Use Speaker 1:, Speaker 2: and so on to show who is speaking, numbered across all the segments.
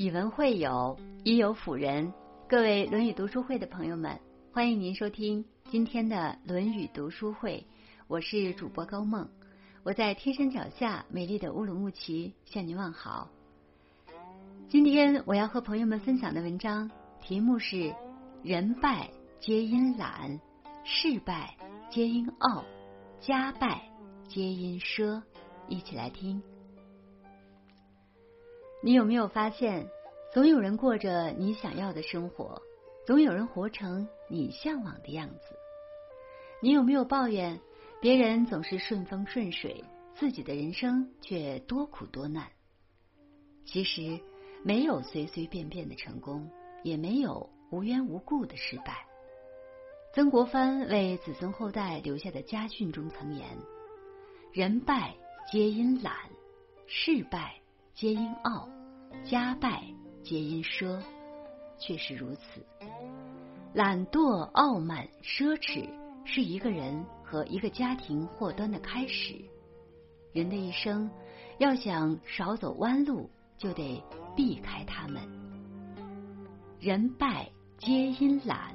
Speaker 1: 以文会友，以友辅人。各位《论语》读书会的朋友们，欢迎您收听今天的《论语》读书会。我是主播高梦，我在天山脚下美丽的乌鲁木齐向您问好。今天我要和朋友们分享的文章题目是“人败皆因懒，事败皆因傲，家败皆因奢”。一起来听。你有没有发现，总有人过着你想要的生活，总有人活成你向往的样子？你有没有抱怨别人总是顺风顺水，自己的人生却多苦多难？其实，没有随随便便的成功，也没有无缘无故的失败。曾国藩为子孙后代留下的家训中曾言：“人败皆因懒，事败。”皆因傲，家败皆因奢，确实如此。懒惰、傲慢、奢侈，是一个人和一个家庭祸端的开始。人的一生要想少走弯路，就得避开他们。人败皆因懒。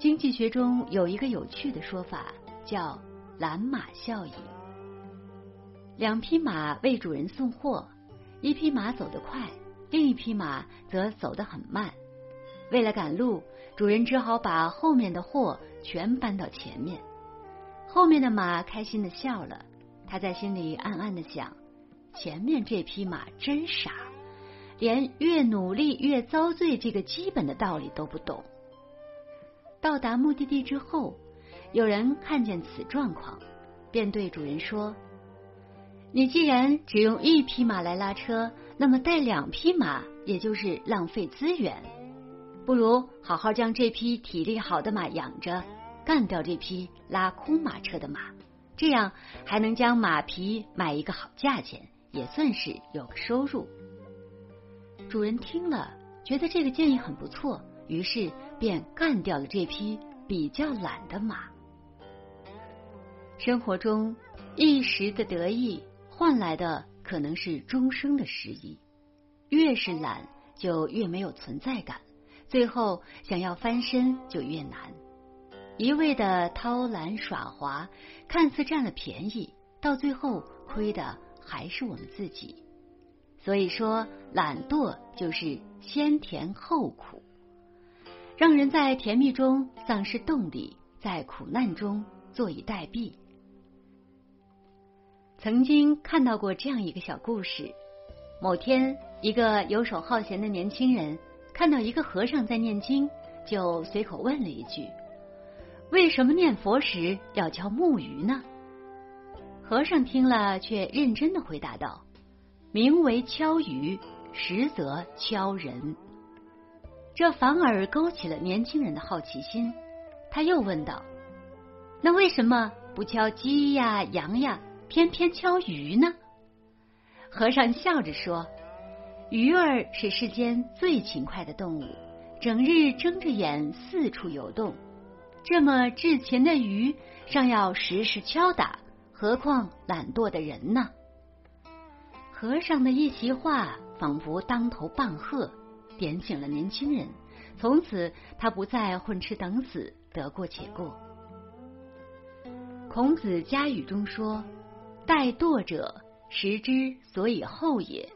Speaker 1: 经济学中有一个有趣的说法，叫“懒马效应”。两匹马为主人送货，一匹马走得快，另一匹马则走得很慢。为了赶路，主人只好把后面的货全搬到前面。后面的马开心的笑了，他在心里暗暗的想：前面这匹马真傻，连越努力越遭罪这个基本的道理都不懂。到达目的地之后，有人看见此状况，便对主人说。你既然只用一匹马来拉车，那么带两匹马也就是浪费资源。不如好好将这匹体力好的马养着，干掉这匹拉空马车的马，这样还能将马皮卖一个好价钱，也算是有个收入。主人听了，觉得这个建议很不错，于是便干掉了这匹比较懒的马。生活中一时的得意。换来的可能是终生的失意。越是懒，就越没有存在感，最后想要翻身就越难。一味的偷懒耍滑，看似占了便宜，到最后亏的还是我们自己。所以说，懒惰就是先甜后苦，让人在甜蜜中丧失动力，在苦难中坐以待毙。曾经看到过这样一个小故事：某天，一个游手好闲的年轻人看到一个和尚在念经，就随口问了一句：“为什么念佛时要敲木鱼呢？”和尚听了，却认真的回答道：“名为敲鱼，实则敲人。”这反而勾起了年轻人的好奇心。他又问道：“那为什么不敲鸡呀、羊呀？”偏偏敲鱼呢？和尚笑着说：“鱼儿是世间最勤快的动物，整日睁着眼四处游动。这么至勤的鱼，尚要时时敲打，何况懒惰的人呢？”和尚的一席话，仿佛当头棒喝，点醒了年轻人。从此，他不再混吃等死，得过且过。孔子家语中说。怠惰者，时之所以后也。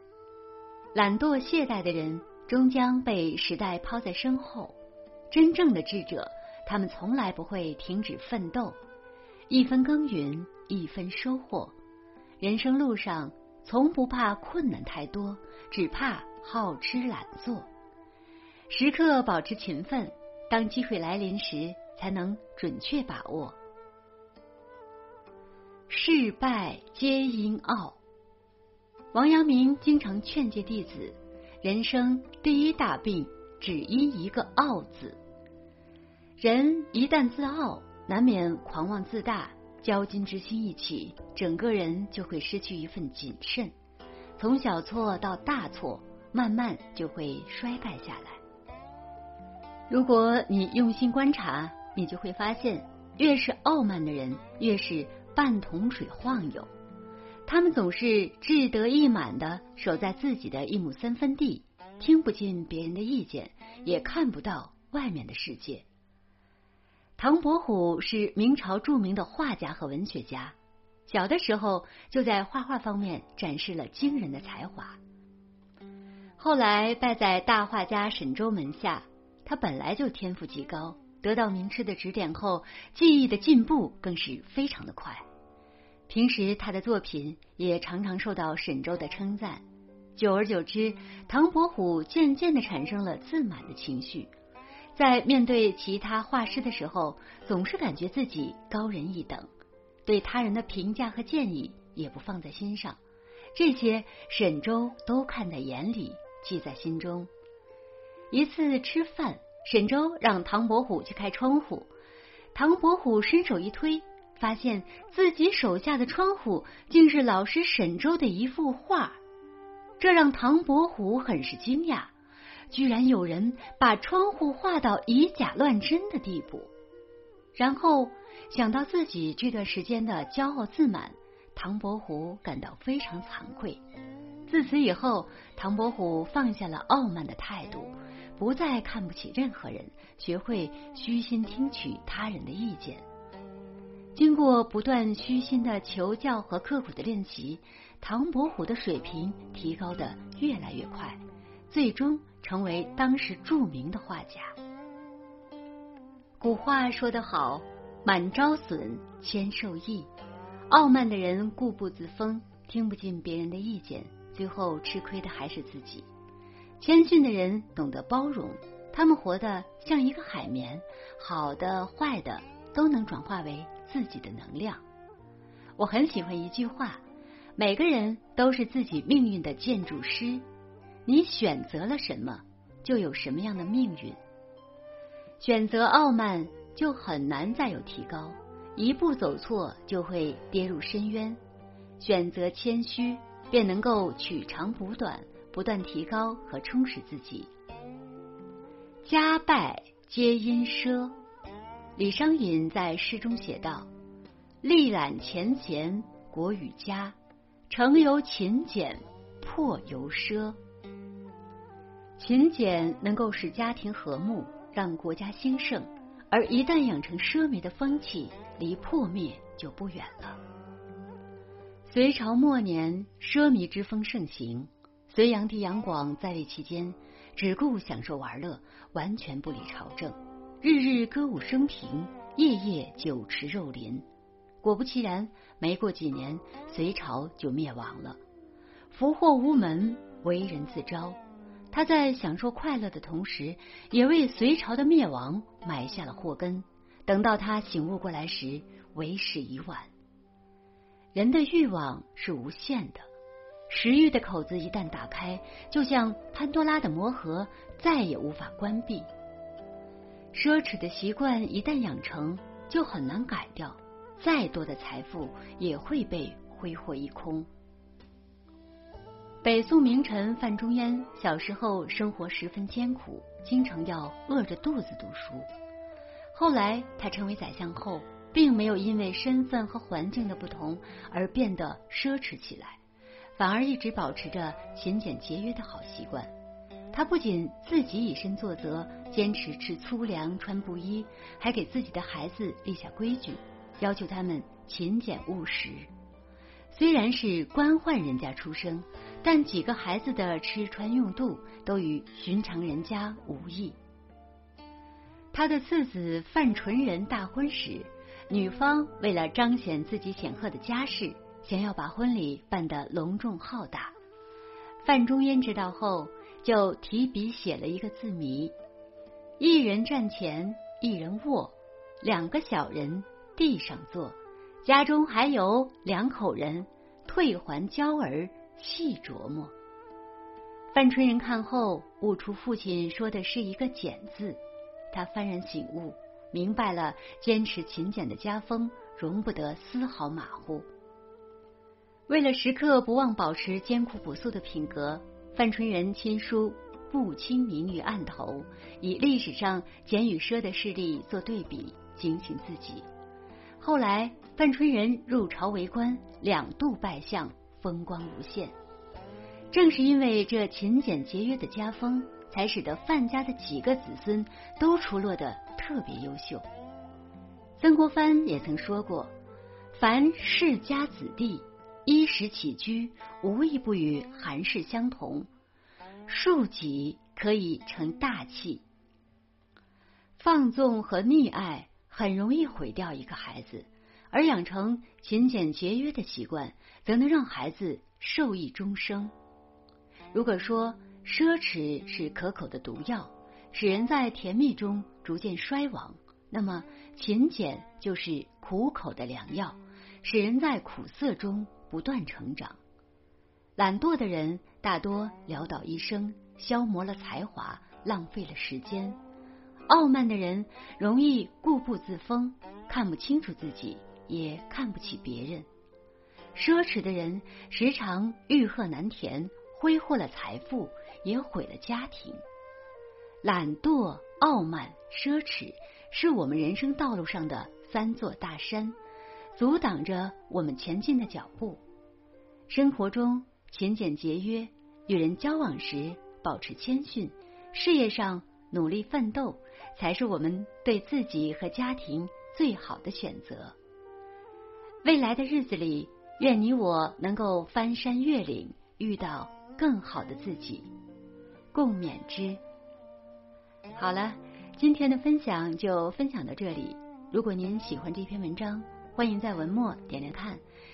Speaker 1: 懒惰懈怠的人，终将被时代抛在身后。真正的智者，他们从来不会停止奋斗，一分耕耘一分收获。人生路上，从不怕困难太多，只怕好吃懒做。时刻保持勤奋，当机会来临时，才能准确把握。事败皆因傲。王阳明经常劝诫弟子：人生第一大病，只因一个“傲”字。人一旦自傲，难免狂妄自大，骄矜之心一起，整个人就会失去一份谨慎。从小错到大错，慢慢就会衰败下来。如果你用心观察，你就会发现，越是傲慢的人，越是。半桶水晃悠，他们总是志得意满的守在自己的一亩三分地，听不进别人的意见，也看不到外面的世界。唐伯虎是明朝著名的画家和文学家，小的时候就在画画方面展示了惊人的才华。后来拜在大画家沈周门下，他本来就天赋极高，得到名师的指点后，技艺的进步更是非常的快。平时他的作品也常常受到沈周的称赞，久而久之，唐伯虎渐渐的产生了自满的情绪。在面对其他画师的时候，总是感觉自己高人一等，对他人的评价和建议也不放在心上。这些沈周都看在眼里，记在心中。一次吃饭，沈周让唐伯虎去开窗户，唐伯虎伸手一推，发现自己手下的窗户竟是老师沈周的一幅画，这让唐伯虎很是惊讶。居然有人把窗户画到以假乱真的地步，然后想到自己这段时间的骄傲自满，唐伯虎感到非常惭愧。自此以后，唐伯虎放下了傲慢的态度，不再看不起任何人，学会虚心听取他人的意见。经过不断虚心的求教和刻苦的练习，唐伯虎的水平提高的越来越快，最终。成为当时著名的画家。古话说得好：“满招损，谦受益。”傲慢的人固步自封，听不进别人的意见，最后吃亏的还是自己。谦逊的人懂得包容，他们活得像一个海绵，好的、坏的都能转化为自己的能量。我很喜欢一句话：“每个人都是自己命运的建筑师。”你选择了什么，就有什么样的命运。选择傲慢，就很难再有提高；一步走错，就会跌入深渊。选择谦虚，便能够取长补短，不断提高和充实自己。家败皆因奢。李商隐在诗中写道：“力揽前贤，国与家，成由勤俭，破由奢。”勤俭能够使家庭和睦，让国家兴盛，而一旦养成奢靡的风气，离破灭就不远了。隋朝末年，奢靡之风盛行。隋炀帝杨广在位期间，只顾享受玩乐，完全不理朝政，日日歌舞升平，夜夜酒池肉林。果不其然，没过几年，隋朝就灭亡了。福祸无门，为人自招。他在享受快乐的同时，也为隋朝的灭亡埋下了祸根。等到他醒悟过来时，为时已晚。人的欲望是无限的，食欲的口子一旦打开，就像潘多拉的魔盒，再也无法关闭。奢侈的习惯一旦养成，就很难改掉。再多的财富也会被挥霍一空。北宋名臣范仲淹小时候生活十分艰苦，经常要饿着肚子读书。后来他成为宰相后，并没有因为身份和环境的不同而变得奢侈起来，反而一直保持着勤俭节约的好习惯。他不仅自己以身作则，坚持吃粗粮、穿布衣，还给自己的孩子立下规矩，要求他们勤俭务实。虽然是官宦人家出生。但几个孩子的吃穿用度都与寻常人家无异。他的次子范纯仁大婚时，女方为了彰显自己显赫的家世，想要把婚礼办得隆重浩大。范仲淹知道后，就提笔写了一个字谜：一人站前，一人卧，两个小人地上坐，家中还有两口人，退还娇儿。细琢磨，范春仁看后悟出父亲说的是一个“俭”字，他幡然醒悟，明白了坚持勤俭的家风容不得丝毫马虎。为了时刻不忘保持艰苦朴素的品格，范春仁亲书“不亲民”于案头，以历史上俭与奢的事例做对比，警醒自己。后来范春仁入朝为官，两度拜相，风光无限。正是因为这勤俭节约的家风，才使得范家的几个子孙都出落得特别优秀。曾国藩也曾说过：“凡世家子弟，衣食起居无一不与韩氏相同，庶几可以成大器。”放纵和溺爱很容易毁掉一个孩子，而养成勤俭节约的习惯，则能让孩子受益终生。如果说奢侈是可口的毒药，使人在甜蜜中逐渐衰亡，那么勤俭就是苦口的良药，使人在苦涩中不断成长。懒惰的人大多潦倒一生，消磨了才华，浪费了时间；傲慢的人容易固步自封，看不清楚自己，也看不起别人；奢侈的人时常欲壑难填。挥霍了财富，也毁了家庭。懒惰、傲慢、奢侈，是我们人生道路上的三座大山，阻挡着我们前进的脚步。生活中勤俭节约，与人交往时保持谦逊，事业上努力奋斗，才是我们对自己和家庭最好的选择。未来的日子里，愿你我能够翻山越岭，遇到。更好的自己，共勉之。好了，今天的分享就分享到这里。如果您喜欢这篇文章，欢迎在文末点亮看，